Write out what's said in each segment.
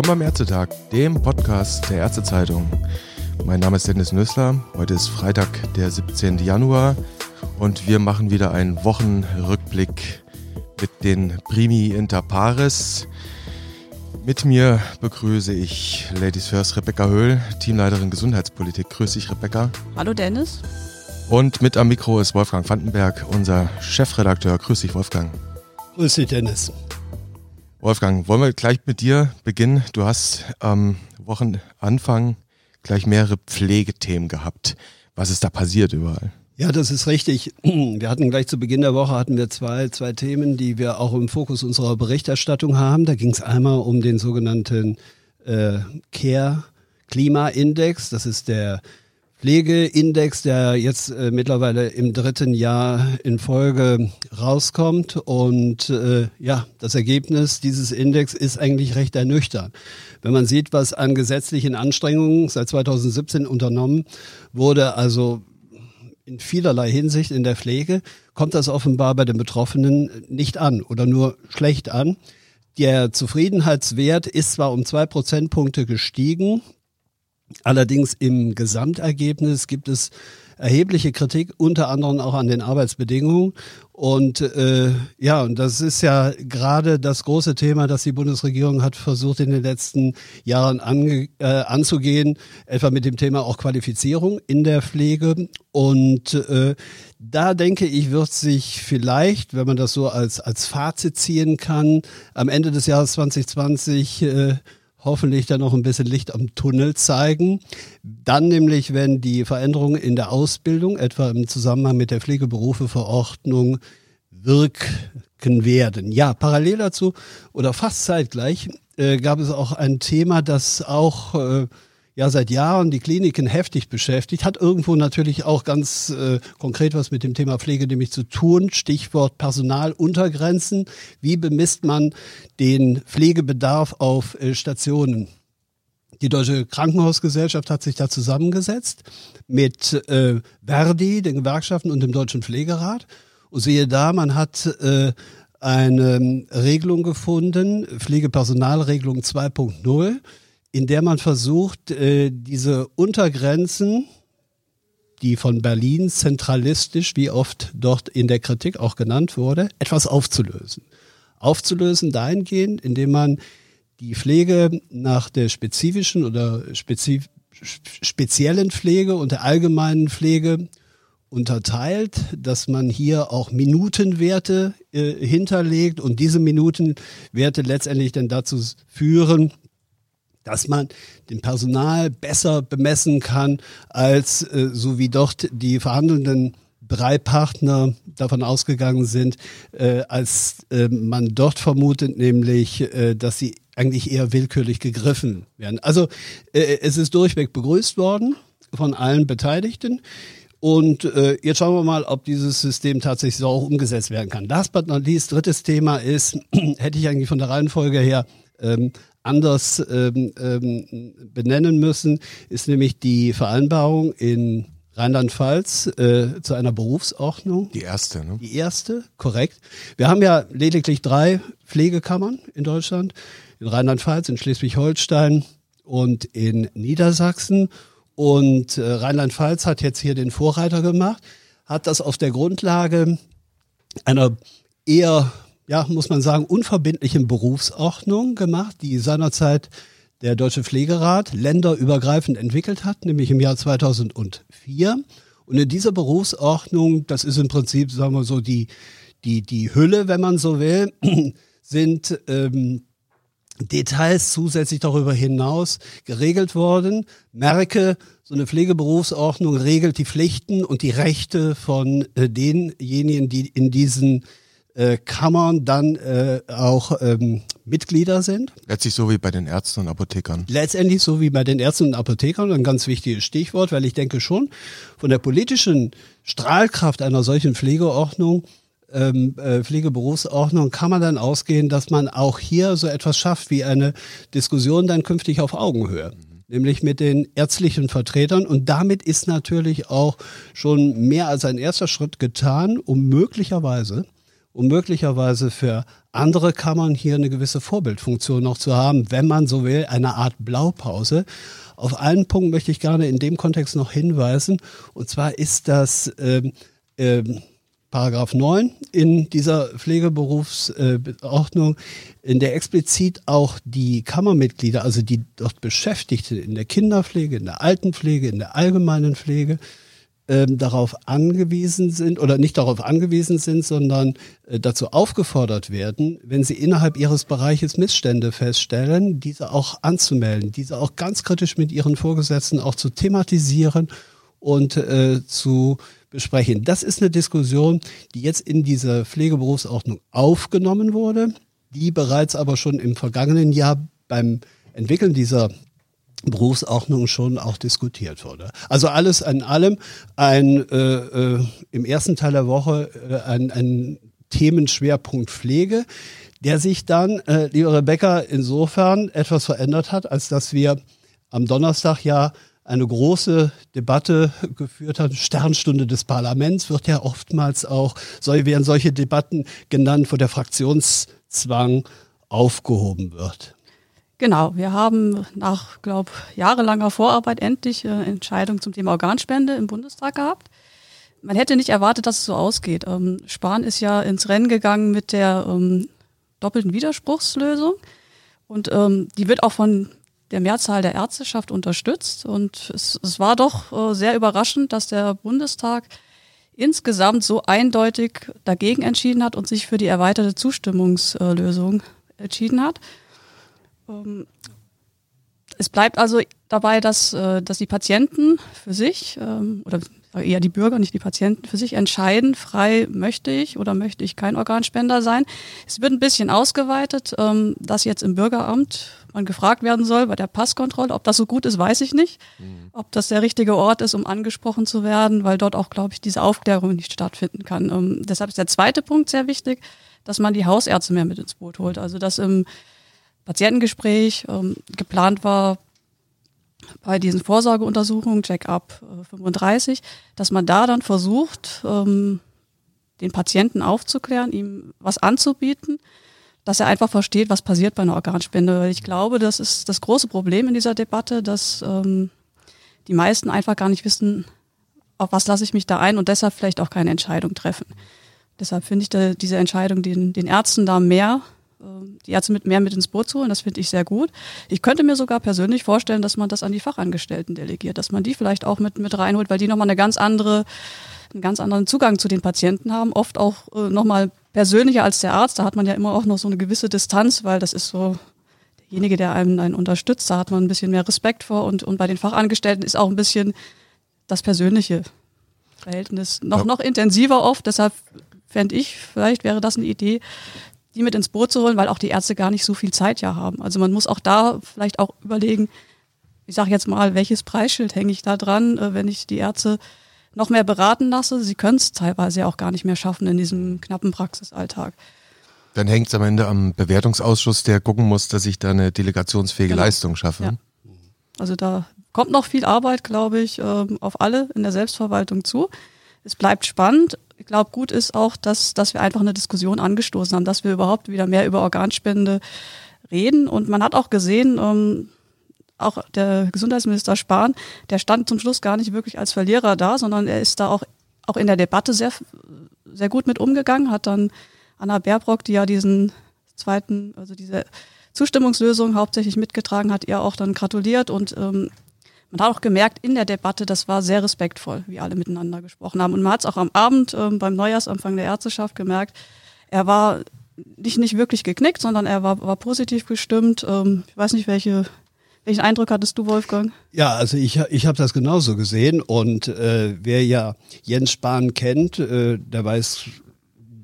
Willkommen beim Ärztetag, dem Podcast der Ärztezeitung. Mein Name ist Dennis Nössler. Heute ist Freitag, der 17. Januar und wir machen wieder einen Wochenrückblick mit den Primi Inter Pares. Mit mir begrüße ich Ladies First Rebecca Höhl, Teamleiterin Gesundheitspolitik. Grüß dich, Rebecca. Hallo, Dennis. Und mit am Mikro ist Wolfgang Vandenberg, unser Chefredakteur. Grüß dich, Wolfgang. Grüß dich, Dennis. Wolfgang, wollen wir gleich mit dir beginnen? Du hast am Wochenanfang gleich mehrere Pflegethemen gehabt. Was ist da passiert überall? Ja, das ist richtig. Wir hatten gleich zu Beginn der Woche hatten wir zwei, zwei Themen, die wir auch im Fokus unserer Berichterstattung haben. Da ging es einmal um den sogenannten äh, Care Klima Index. Das ist der Pflegeindex, der jetzt äh, mittlerweile im dritten Jahr in Folge rauskommt. Und äh, ja, das Ergebnis dieses Index ist eigentlich recht ernüchternd. Wenn man sieht, was an gesetzlichen Anstrengungen seit 2017 unternommen wurde, also in vielerlei Hinsicht in der Pflege, kommt das offenbar bei den Betroffenen nicht an oder nur schlecht an. Der Zufriedenheitswert ist zwar um zwei Prozentpunkte gestiegen, Allerdings im Gesamtergebnis gibt es erhebliche Kritik, unter anderem auch an den Arbeitsbedingungen. Und äh, ja, und das ist ja gerade das große Thema, das die Bundesregierung hat versucht in den letzten Jahren ange, äh, anzugehen, etwa mit dem Thema auch Qualifizierung in der Pflege. Und äh, da denke ich, wird sich vielleicht, wenn man das so als, als Fazit ziehen kann, am Ende des Jahres 2020 äh, hoffentlich dann noch ein bisschen Licht am Tunnel zeigen. Dann nämlich, wenn die Veränderungen in der Ausbildung, etwa im Zusammenhang mit der Pflegeberufeverordnung, wirken werden. Ja, parallel dazu oder fast zeitgleich äh, gab es auch ein Thema, das auch äh, ja seit Jahren die Kliniken heftig beschäftigt, hat irgendwo natürlich auch ganz äh, konkret was mit dem Thema Pflege nämlich zu tun. Stichwort Personaluntergrenzen. Wie bemisst man den Pflegebedarf auf äh, Stationen? Die Deutsche Krankenhausgesellschaft hat sich da zusammengesetzt mit äh, Verdi, den Gewerkschaften und dem Deutschen Pflegerat. Und siehe da, man hat äh, eine Regelung gefunden, Pflegepersonalregelung 2.0 in der man versucht, äh, diese Untergrenzen, die von Berlin zentralistisch, wie oft dort in der Kritik auch genannt wurde, etwas aufzulösen. Aufzulösen dahingehend, indem man die Pflege nach der spezifischen oder spezif speziellen Pflege und der allgemeinen Pflege unterteilt, dass man hier auch Minutenwerte äh, hinterlegt und diese Minutenwerte letztendlich dann dazu führen, dass man den Personal besser bemessen kann, als äh, so wie dort die verhandelnden drei Partner davon ausgegangen sind, äh, als äh, man dort vermutet, nämlich, äh, dass sie eigentlich eher willkürlich gegriffen werden. Also äh, es ist durchweg begrüßt worden von allen Beteiligten. Und äh, jetzt schauen wir mal, ob dieses System tatsächlich so auch umgesetzt werden kann. Last but not least, drittes Thema ist, hätte ich eigentlich von der Reihenfolge her ähm, anders ähm, ähm, benennen müssen, ist nämlich die Vereinbarung in Rheinland-Pfalz äh, zu einer Berufsordnung. Die erste, ne? Die erste, korrekt. Wir haben ja lediglich drei Pflegekammern in Deutschland, in Rheinland-Pfalz, in Schleswig-Holstein und in Niedersachsen. Und äh, Rheinland-Pfalz hat jetzt hier den Vorreiter gemacht, hat das auf der Grundlage einer eher ja, muss man sagen, unverbindlichen Berufsordnung gemacht, die seinerzeit der Deutsche Pflegerat länderübergreifend entwickelt hat, nämlich im Jahr 2004. Und in dieser Berufsordnung, das ist im Prinzip, sagen wir so, die, die, die Hülle, wenn man so will, sind ähm, Details zusätzlich darüber hinaus geregelt worden. Merke, so eine Pflegeberufsordnung regelt die Pflichten und die Rechte von äh, denjenigen, die in diesen äh, Kammern dann äh, auch ähm, Mitglieder sind. Letztlich so wie bei den Ärzten und Apothekern. Letztendlich so wie bei den Ärzten und Apothekern, ein ganz wichtiges Stichwort, weil ich denke schon, von der politischen Strahlkraft einer solchen Pflegeordnung ähm, äh, Pflegeberufsordnung kann man dann ausgehen, dass man auch hier so etwas schafft wie eine Diskussion dann künftig auf Augenhöhe. Nämlich mit den ärztlichen Vertretern. Und damit ist natürlich auch schon mehr als ein erster Schritt getan, um möglicherweise um möglicherweise für andere Kammern hier eine gewisse Vorbildfunktion noch zu haben, wenn man so will, eine Art Blaupause. Auf einen Punkt möchte ich gerne in dem Kontext noch hinweisen, und zwar ist das ähm, ähm, Paragraph 9 in dieser Pflegeberufsordnung, in der explizit auch die Kammermitglieder, also die dort Beschäftigten in der Kinderpflege, in der Altenpflege, in der allgemeinen Pflege, ähm, darauf angewiesen sind oder nicht darauf angewiesen sind, sondern äh, dazu aufgefordert werden, wenn sie innerhalb ihres Bereiches Missstände feststellen, diese auch anzumelden, diese auch ganz kritisch mit ihren Vorgesetzten auch zu thematisieren und äh, zu besprechen. Das ist eine Diskussion, die jetzt in dieser Pflegeberufsordnung aufgenommen wurde, die bereits aber schon im vergangenen Jahr beim Entwickeln dieser Berufsordnung schon auch diskutiert wurde. Also alles an allem ein äh, äh, im ersten Teil der Woche äh, ein, ein Themenschwerpunkt Pflege, der sich dann, äh, liebe Rebecca, insofern etwas verändert hat, als dass wir am Donnerstag ja eine große Debatte geführt hat. Sternstunde des Parlaments wird ja oftmals auch, soll, werden solche Debatten genannt, wo der Fraktionszwang aufgehoben wird. Genau, wir haben nach, glaube jahrelanger Vorarbeit endlich äh, Entscheidung zum Thema Organspende im Bundestag gehabt. Man hätte nicht erwartet, dass es so ausgeht. Ähm, Spahn ist ja ins Rennen gegangen mit der ähm, doppelten Widerspruchslösung und ähm, die wird auch von der Mehrzahl der Ärzteschaft unterstützt. Und es, es war doch äh, sehr überraschend, dass der Bundestag insgesamt so eindeutig dagegen entschieden hat und sich für die erweiterte Zustimmungslösung entschieden hat. Ähm, es bleibt also dabei, dass, äh, dass die Patienten für sich ähm, oder eher die Bürger, nicht die Patienten, für sich entscheiden, frei möchte ich oder möchte ich kein Organspender sein. Es wird ein bisschen ausgeweitet, ähm, dass jetzt im Bürgeramt man gefragt werden soll bei der Passkontrolle. Ob das so gut ist, weiß ich nicht. Mhm. Ob das der richtige Ort ist, um angesprochen zu werden, weil dort auch, glaube ich, diese Aufklärung nicht stattfinden kann. Ähm, deshalb ist der zweite Punkt sehr wichtig, dass man die Hausärzte mehr mit ins Boot holt. Also dass im Patientengespräch ähm, geplant war, bei diesen Vorsorgeuntersuchungen, Check-up äh, 35, dass man da dann versucht, ähm, den Patienten aufzuklären, ihm was anzubieten, dass er einfach versteht, was passiert bei einer Organspende. Ich glaube, das ist das große Problem in dieser Debatte, dass ähm, die meisten einfach gar nicht wissen, auf was lasse ich mich da ein und deshalb vielleicht auch keine Entscheidung treffen. Deshalb finde ich da, diese Entscheidung, den, den Ärzten da mehr, die Ärzte mit mehr mit ins Boot zu holen, das finde ich sehr gut. Ich könnte mir sogar persönlich vorstellen, dass man das an die Fachangestellten delegiert, dass man die vielleicht auch mit, mit reinholt, weil die nochmal eine ganz andere einen ganz anderen Zugang zu den Patienten haben, oft auch äh, nochmal persönlicher als der Arzt. Da hat man ja immer auch noch so eine gewisse Distanz, weil das ist so derjenige, der einen, einen unterstützt. Da hat man ein bisschen mehr Respekt vor und, und bei den Fachangestellten ist auch ein bisschen das persönliche Verhältnis noch, noch intensiver oft. Deshalb fände ich, vielleicht wäre das eine Idee, die mit ins Boot zu holen, weil auch die Ärzte gar nicht so viel Zeit ja haben. Also man muss auch da vielleicht auch überlegen, ich sage jetzt mal, welches Preisschild hänge ich da dran, äh, wenn ich die Ärzte noch mehr beraten lasse. Sie können es teilweise auch gar nicht mehr schaffen in diesem knappen Praxisalltag. Dann hängt es am Ende am Bewertungsausschuss, der gucken muss, dass ich da eine delegationsfähige genau. Leistung schaffe. Ja. Also da kommt noch viel Arbeit, glaube ich, ähm, auf alle in der Selbstverwaltung zu. Es bleibt spannend. Ich glaube, gut ist auch, dass, dass wir einfach eine Diskussion angestoßen haben, dass wir überhaupt wieder mehr über Organspende reden. Und man hat auch gesehen, ähm, auch der Gesundheitsminister Spahn, der stand zum Schluss gar nicht wirklich als Verlierer da, sondern er ist da auch, auch in der Debatte sehr, sehr gut mit umgegangen, hat dann Anna Baerbrock, die ja diesen zweiten, also diese Zustimmungslösung hauptsächlich mitgetragen hat, ihr auch dann gratuliert und ähm, man hat auch gemerkt in der Debatte, das war sehr respektvoll, wie alle miteinander gesprochen haben. Und man hat es auch am Abend ähm, beim Neujahrsanfang der Ärzteschaft gemerkt, er war nicht, nicht wirklich geknickt, sondern er war, war positiv gestimmt. Ähm, ich weiß nicht, welche welchen Eindruck hattest du, Wolfgang? Ja, also ich, ich habe das genauso gesehen und äh, wer ja Jens Spahn kennt, äh, der weiß,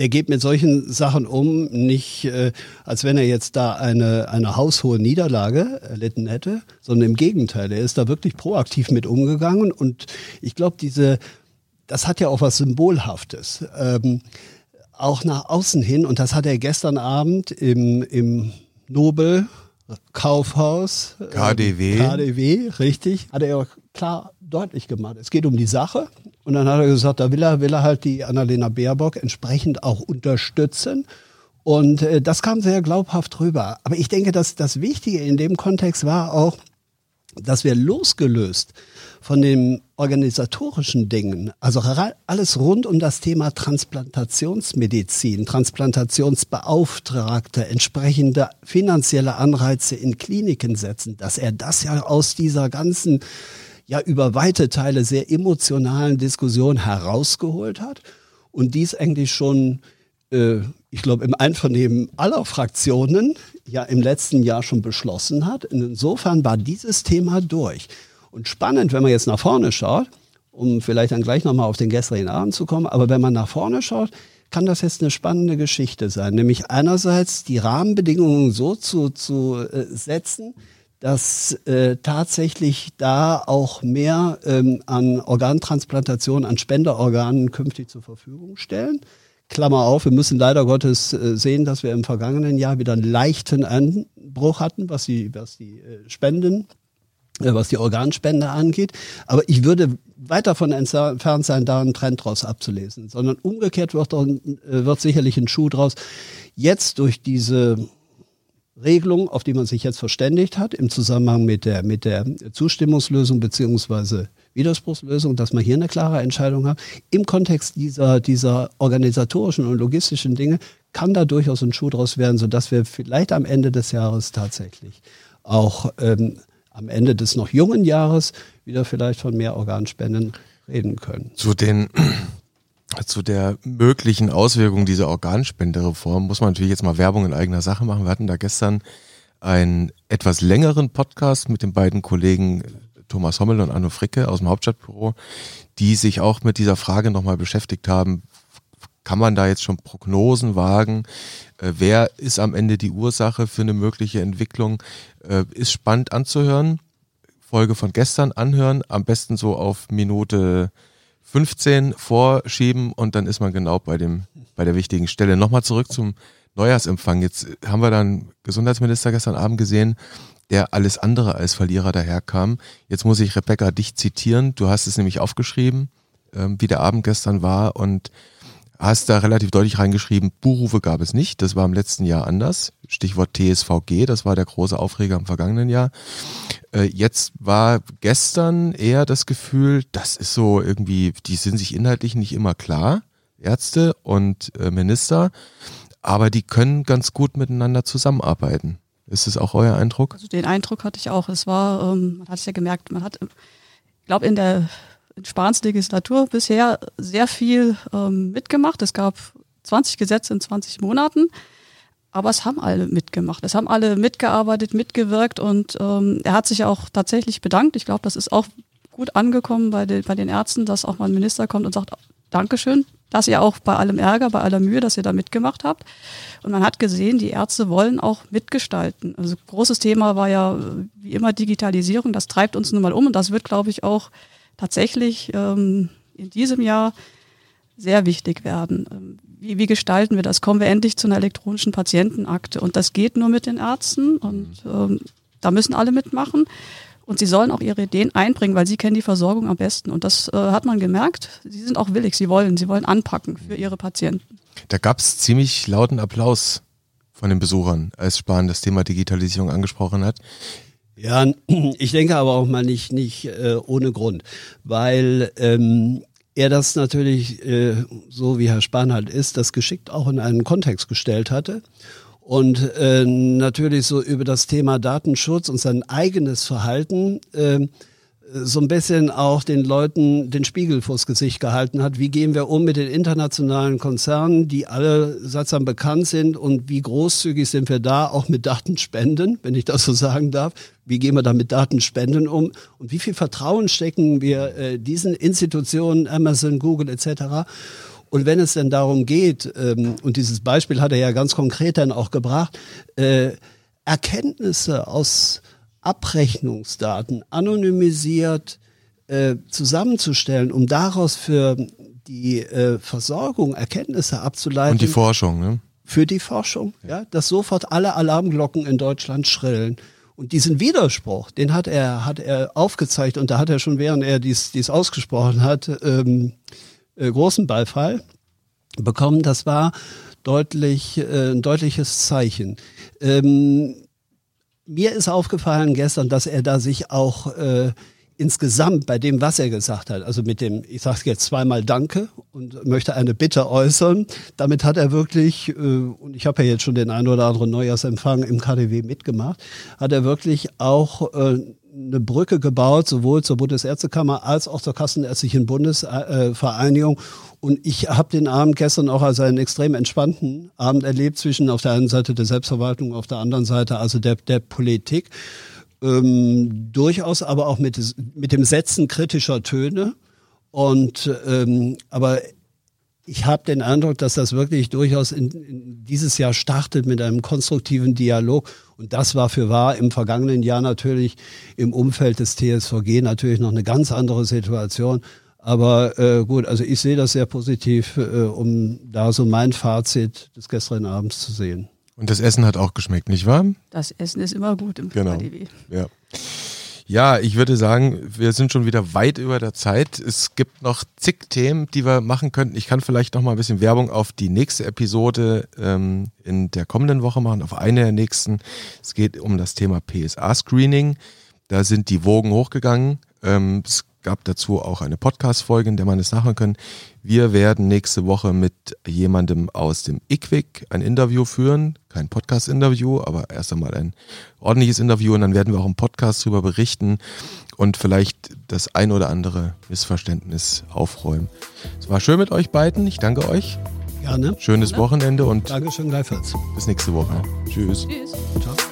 der geht mit solchen Sachen um, nicht äh, als wenn er jetzt da eine, eine haushohe Niederlage erlitten hätte, sondern im Gegenteil, er ist da wirklich proaktiv mit umgegangen und ich glaube, diese, das hat ja auch was Symbolhaftes. Ähm, auch nach außen hin, und das hat er gestern Abend im, im Nobel Kaufhaus. KDW. KDW, richtig. Hat er klar deutlich gemacht. Es geht um die Sache Und dann hat er gesagt, da will er, will er halt die Annalena Baerbock entsprechend auch unterstützen. Und äh, das kam sehr glaubhaft rüber. Aber ich denke, dass das Wichtige in dem Kontext war auch, dass wir losgelöst von den organisatorischen Dingen, also alles rund um das Thema Transplantationsmedizin, Transplantationsbeauftragte, entsprechende finanzielle Anreize in Kliniken setzen, dass er das ja aus dieser ganzen, ja über weite Teile sehr emotionalen Diskussion herausgeholt hat und dies eigentlich schon äh, ich glaube, im Einvernehmen aller Fraktionen ja im letzten Jahr schon beschlossen hat. Insofern war dieses Thema durch. Und spannend, wenn man jetzt nach vorne schaut, um vielleicht dann gleich nochmal auf den gestrigen Abend zu kommen, aber wenn man nach vorne schaut, kann das jetzt eine spannende Geschichte sein. Nämlich einerseits die Rahmenbedingungen so zu, zu äh, setzen, dass äh, tatsächlich da auch mehr ähm, an Organtransplantation, an Spenderorganen künftig zur Verfügung stellen. Klammer auf, wir müssen leider Gottes äh, sehen, dass wir im vergangenen Jahr wieder einen leichten Einbruch hatten, was die, was die äh, Spenden, äh, was die Organspende angeht. Aber ich würde weit davon entfernt sein, da einen Trend draus abzulesen, sondern umgekehrt wird, wird sicherlich ein Schuh draus. Jetzt durch diese Regelung, auf die man sich jetzt verständigt hat, im Zusammenhang mit der, mit der Zustimmungslösung beziehungsweise Widerspruchslösung, dass man hier eine klare Entscheidung hat. Im Kontext dieser, dieser organisatorischen und logistischen Dinge kann da durchaus ein Schuh draus werden, sodass wir vielleicht am Ende des Jahres tatsächlich auch ähm, am Ende des noch jungen Jahres wieder vielleicht von mehr Organspenden reden können. Zu den zu der möglichen Auswirkung dieser Organspendereform muss man natürlich jetzt mal Werbung in eigener Sache machen. Wir hatten da gestern einen etwas längeren Podcast mit den beiden Kollegen Thomas Hommel und Anno Fricke aus dem Hauptstadtbüro, die sich auch mit dieser Frage nochmal beschäftigt haben. Kann man da jetzt schon Prognosen wagen? Äh, wer ist am Ende die Ursache für eine mögliche Entwicklung? Äh, ist spannend anzuhören. Folge von gestern anhören, am besten so auf Minute 15 vorschieben und dann ist man genau bei dem, bei der wichtigen Stelle. Nochmal zurück zum Neujahrsempfang. Jetzt haben wir dann Gesundheitsminister gestern Abend gesehen, der alles andere als Verlierer daherkam. Jetzt muss ich Rebecca dich zitieren. Du hast es nämlich aufgeschrieben, ähm, wie der Abend gestern war und hast da relativ deutlich reingeschrieben, Buchrufe gab es nicht. Das war im letzten Jahr anders. Stichwort TSVG, das war der große Aufreger im vergangenen Jahr. Äh, jetzt war gestern eher das Gefühl, das ist so irgendwie, die sind sich inhaltlich nicht immer klar, Ärzte und äh, Minister, aber die können ganz gut miteinander zusammenarbeiten. Ist das auch euer Eindruck? Also den Eindruck hatte ich auch. Es war, ähm, man hat es ja gemerkt, man hat, ich glaube, in der Spahns Legislatur bisher sehr viel ähm, mitgemacht. Es gab 20 Gesetze in 20 Monaten, aber es haben alle mitgemacht. Es haben alle mitgearbeitet, mitgewirkt und ähm, er hat sich auch tatsächlich bedankt. Ich glaube, das ist auch gut angekommen bei, den, bei den Ärzten, dass auch mal ein Minister kommt und sagt, Dankeschön, dass ihr auch bei allem Ärger, bei aller Mühe, dass ihr da mitgemacht habt. Und man hat gesehen, die Ärzte wollen auch mitgestalten. Also großes Thema war ja wie immer Digitalisierung. Das treibt uns nun mal um und das wird, glaube ich, auch tatsächlich ähm, in diesem Jahr sehr wichtig werden. Ähm, wie, wie gestalten wir das? Kommen wir endlich zu einer elektronischen Patientenakte? Und das geht nur mit den Ärzten und ähm, da müssen alle mitmachen. Und sie sollen auch ihre Ideen einbringen, weil sie kennen die Versorgung am besten. Und das äh, hat man gemerkt. Sie sind auch willig, sie wollen, sie wollen anpacken für ihre Patienten. Da gab es ziemlich lauten Applaus von den Besuchern, als Spahn das Thema Digitalisierung angesprochen hat. Ja, ich denke aber auch mal nicht, nicht äh, ohne Grund, weil ähm, er das natürlich, äh, so wie Herr Spahn halt ist, das geschickt auch in einen Kontext gestellt hatte und äh, natürlich so über das Thema Datenschutz und sein eigenes Verhalten äh, so ein bisschen auch den Leuten den Spiegel vors Gesicht gehalten hat. Wie gehen wir um mit den internationalen Konzernen, die alle sattsam bekannt sind und wie großzügig sind wir da auch mit Datenspenden, wenn ich das so sagen darf. Wie gehen wir da mit Datenspenden um und wie viel Vertrauen stecken wir äh, diesen Institutionen, Amazon, Google etc. Und wenn es denn darum geht, ähm, und dieses Beispiel hat er ja ganz konkret dann auch gebracht, äh, Erkenntnisse aus Abrechnungsdaten anonymisiert äh, zusammenzustellen, um daraus für die äh, Versorgung Erkenntnisse abzuleiten. Und die Forschung, ne? Für die Forschung, ja, dass sofort alle Alarmglocken in Deutschland schrillen. Und diesen Widerspruch, den hat er, hat er aufgezeigt und da hat er schon, während er dies, dies ausgesprochen hat, ähm, äh, großen Beifall bekommen. Das war deutlich, äh, ein deutliches Zeichen. Ähm, mir ist aufgefallen gestern, dass er da sich auch äh, insgesamt bei dem, was er gesagt hat, also mit dem, ich sage jetzt zweimal Danke und möchte eine Bitte äußern, damit hat er wirklich, äh, und ich habe ja jetzt schon den einen oder anderen Neujahrsempfang im KDW mitgemacht, hat er wirklich auch äh, eine Brücke gebaut, sowohl zur Bundesärztekammer als auch zur Kassenärztlichen Bundesvereinigung. Und ich habe den Abend gestern auch als einen extrem entspannten Abend erlebt zwischen auf der einen Seite der Selbstverwaltung, auf der anderen Seite also der, der Politik ähm, durchaus aber auch mit, mit dem Setzen kritischer Töne. Und ähm, aber ich habe den Eindruck, dass das wirklich durchaus in, in dieses Jahr startet mit einem konstruktiven Dialog. Und das war für wahr im vergangenen Jahr natürlich im Umfeld des TSVG natürlich noch eine ganz andere Situation. Aber äh, gut, also ich sehe das sehr positiv, äh, um da so mein Fazit des gestrigen Abends zu sehen. Und das Essen hat auch geschmeckt, nicht wahr? Das Essen ist immer gut im genau. KDW. Ja. Ja, ich würde sagen, wir sind schon wieder weit über der Zeit. Es gibt noch zig Themen, die wir machen könnten. Ich kann vielleicht noch mal ein bisschen Werbung auf die nächste Episode ähm, in der kommenden Woche machen, auf eine der nächsten. Es geht um das Thema PSA-Screening. Da sind die Wogen hochgegangen. Ähm, es gab dazu auch eine Podcast-Folge, in der man es nachhören kann. Wir werden nächste Woche mit jemandem aus dem IQWIC ein Interview führen. Kein Podcast-Interview, aber erst einmal ein ordentliches Interview und dann werden wir auch im Podcast darüber berichten und vielleicht das ein oder andere Missverständnis aufräumen. Es war schön mit euch beiden. Ich danke euch. Gerne. Schönes Gerne. Wochenende und Dankeschön gleichfalls. bis nächste Woche. Tschüss. Tschüss. Ciao.